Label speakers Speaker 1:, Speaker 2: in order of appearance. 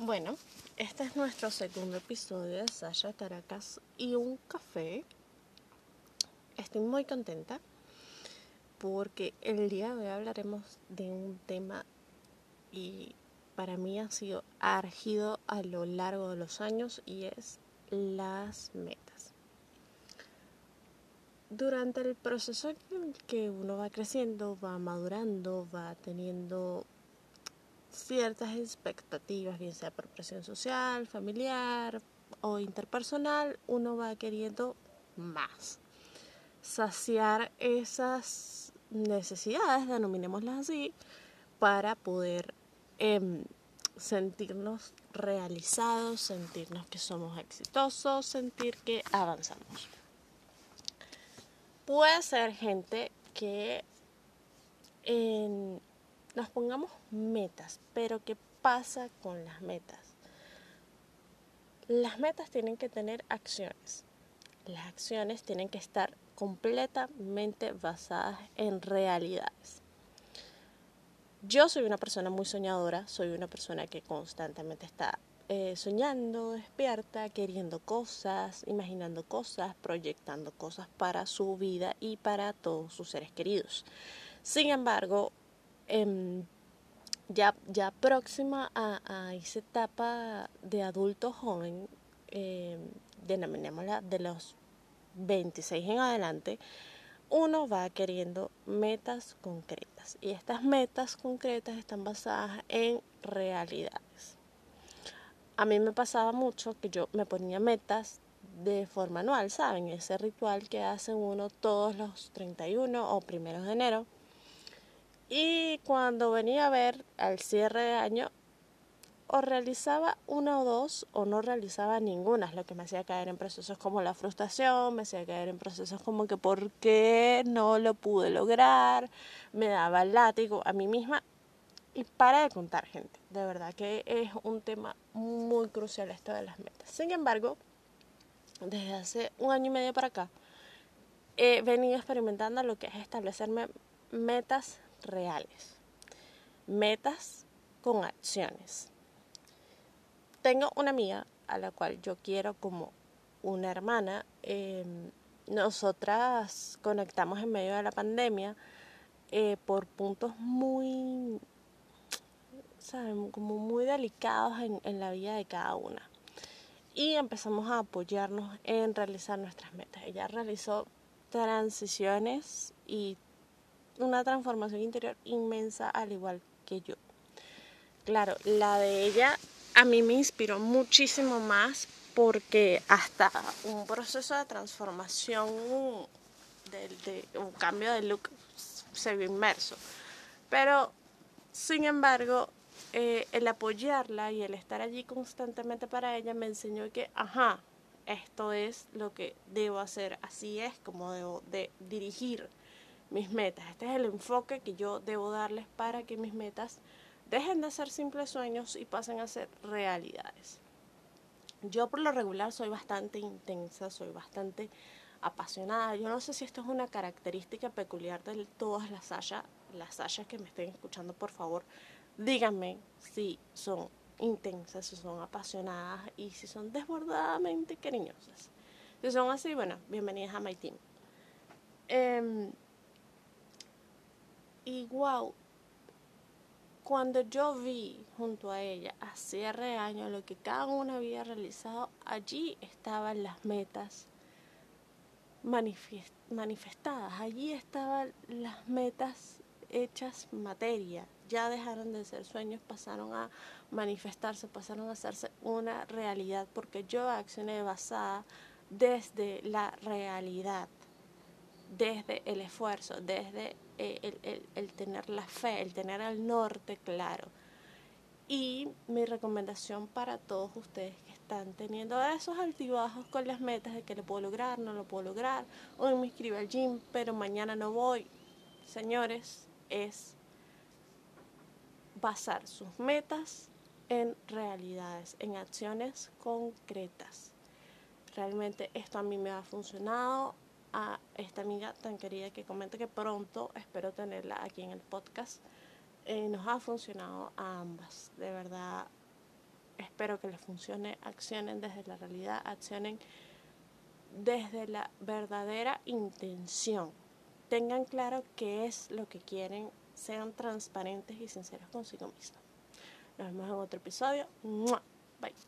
Speaker 1: Bueno, este es nuestro segundo episodio de Sasha Caracas y un café. Estoy muy contenta porque el día de hoy hablaremos de un tema y para mí ha sido argido a lo largo de los años y es las metas. Durante el proceso que uno va creciendo, va madurando, va teniendo ciertas expectativas, bien sea por presión social, familiar o interpersonal, uno va queriendo más. Saciar esas necesidades, denominémoslas así, para poder em, sentirnos realizados, sentirnos que somos exitosos, sentir que avanzamos. Puede ser gente que en nos pongamos metas, pero ¿qué pasa con las metas? Las metas tienen que tener acciones. Las acciones tienen que estar completamente basadas en realidades. Yo soy una persona muy soñadora, soy una persona que constantemente está eh, soñando, despierta, queriendo cosas, imaginando cosas, proyectando cosas para su vida y para todos sus seres queridos. Sin embargo, Em, ya, ya próxima a, esa etapa de adulto joven, eh, denominémosla de los 26 en adelante, uno va queriendo metas concretas y estas metas concretas están basadas en realidades. A mí me pasaba mucho que yo me ponía metas de forma anual, ¿saben? Ese ritual que hace uno todos los 31 o primeros de enero y cuando venía a ver al cierre de año, o realizaba una o dos o no realizaba ninguna, lo que me hacía caer en procesos como la frustración, me hacía caer en procesos como que por qué no lo pude lograr, me daba el látigo a mí misma y para de contar gente, de verdad que es un tema muy crucial esto de las metas. Sin embargo, desde hace un año y medio para acá, he venido experimentando lo que es establecerme metas reales, metas con acciones. Tengo una amiga a la cual yo quiero como una hermana. Em, nosotras conectamos en medio de la pandemia eh, por puntos muy, ¿saben? Como muy delicados en, en la vida de cada una. Y empezamos a apoyarnos en realizar nuestras metas. Ella realizó transiciones y una transformación interior inmensa al igual que yo. Claro, la de ella a mí me inspiró muchísimo más porque hasta un proceso de transformación, de, un cambio de look se vio inmerso. Pero, sin embargo, eh, el apoyarla y el estar allí constantemente para ella me enseñó que, ajá, esto es lo que debo hacer, así es como debo de dirigir mis metas. Este es el enfoque que yo debo darles para que mis metas dejen de ser simples sueños y pasen a ser realidades. Yo por lo regular soy bastante intensa, soy bastante apasionada. Yo no sé si esto es una característica peculiar de todas las sayas, las sayas que me estén escuchando, por favor, díganme si son intensas, si son apasionadas y si son desbordadamente cariñosas. Si son así, bueno, bienvenidas a My Team. Em, y wow, cuando yo vi junto a ella a cierre de año lo que cada uno había realizado, allí estaban las metas manifestadas, allí estaban las metas hechas materia, ya dejaron de ser sueños, pasaron a manifestarse, pasaron a hacerse una realidad, porque yo accioné basada desde la realidad, desde el esfuerzo, desde eh, el, tener la fe, el tener el norte claro. Y mi recomendación para todos ustedes que están teniendo esos altibajos con las metas de que lo puedo lograr, no lo puedo lograr, hoy me inscribo al gym, pero mañana no voy, señores, es basar sus metas en realidades, en acciones concretas. Realmente esto a mí me ha funcionado, a esta amiga tan querida que comenta que pronto espero tenerla aquí en el podcast. Eh, nos ha funcionado a ambas. De verdad, espero que les funcione. Accionen desde la realidad, accionen desde la verdadera intención. Tengan claro qué es lo que quieren, sean transparentes y sinceros consigo mismos. Nos vemos en otro episodio. Bye.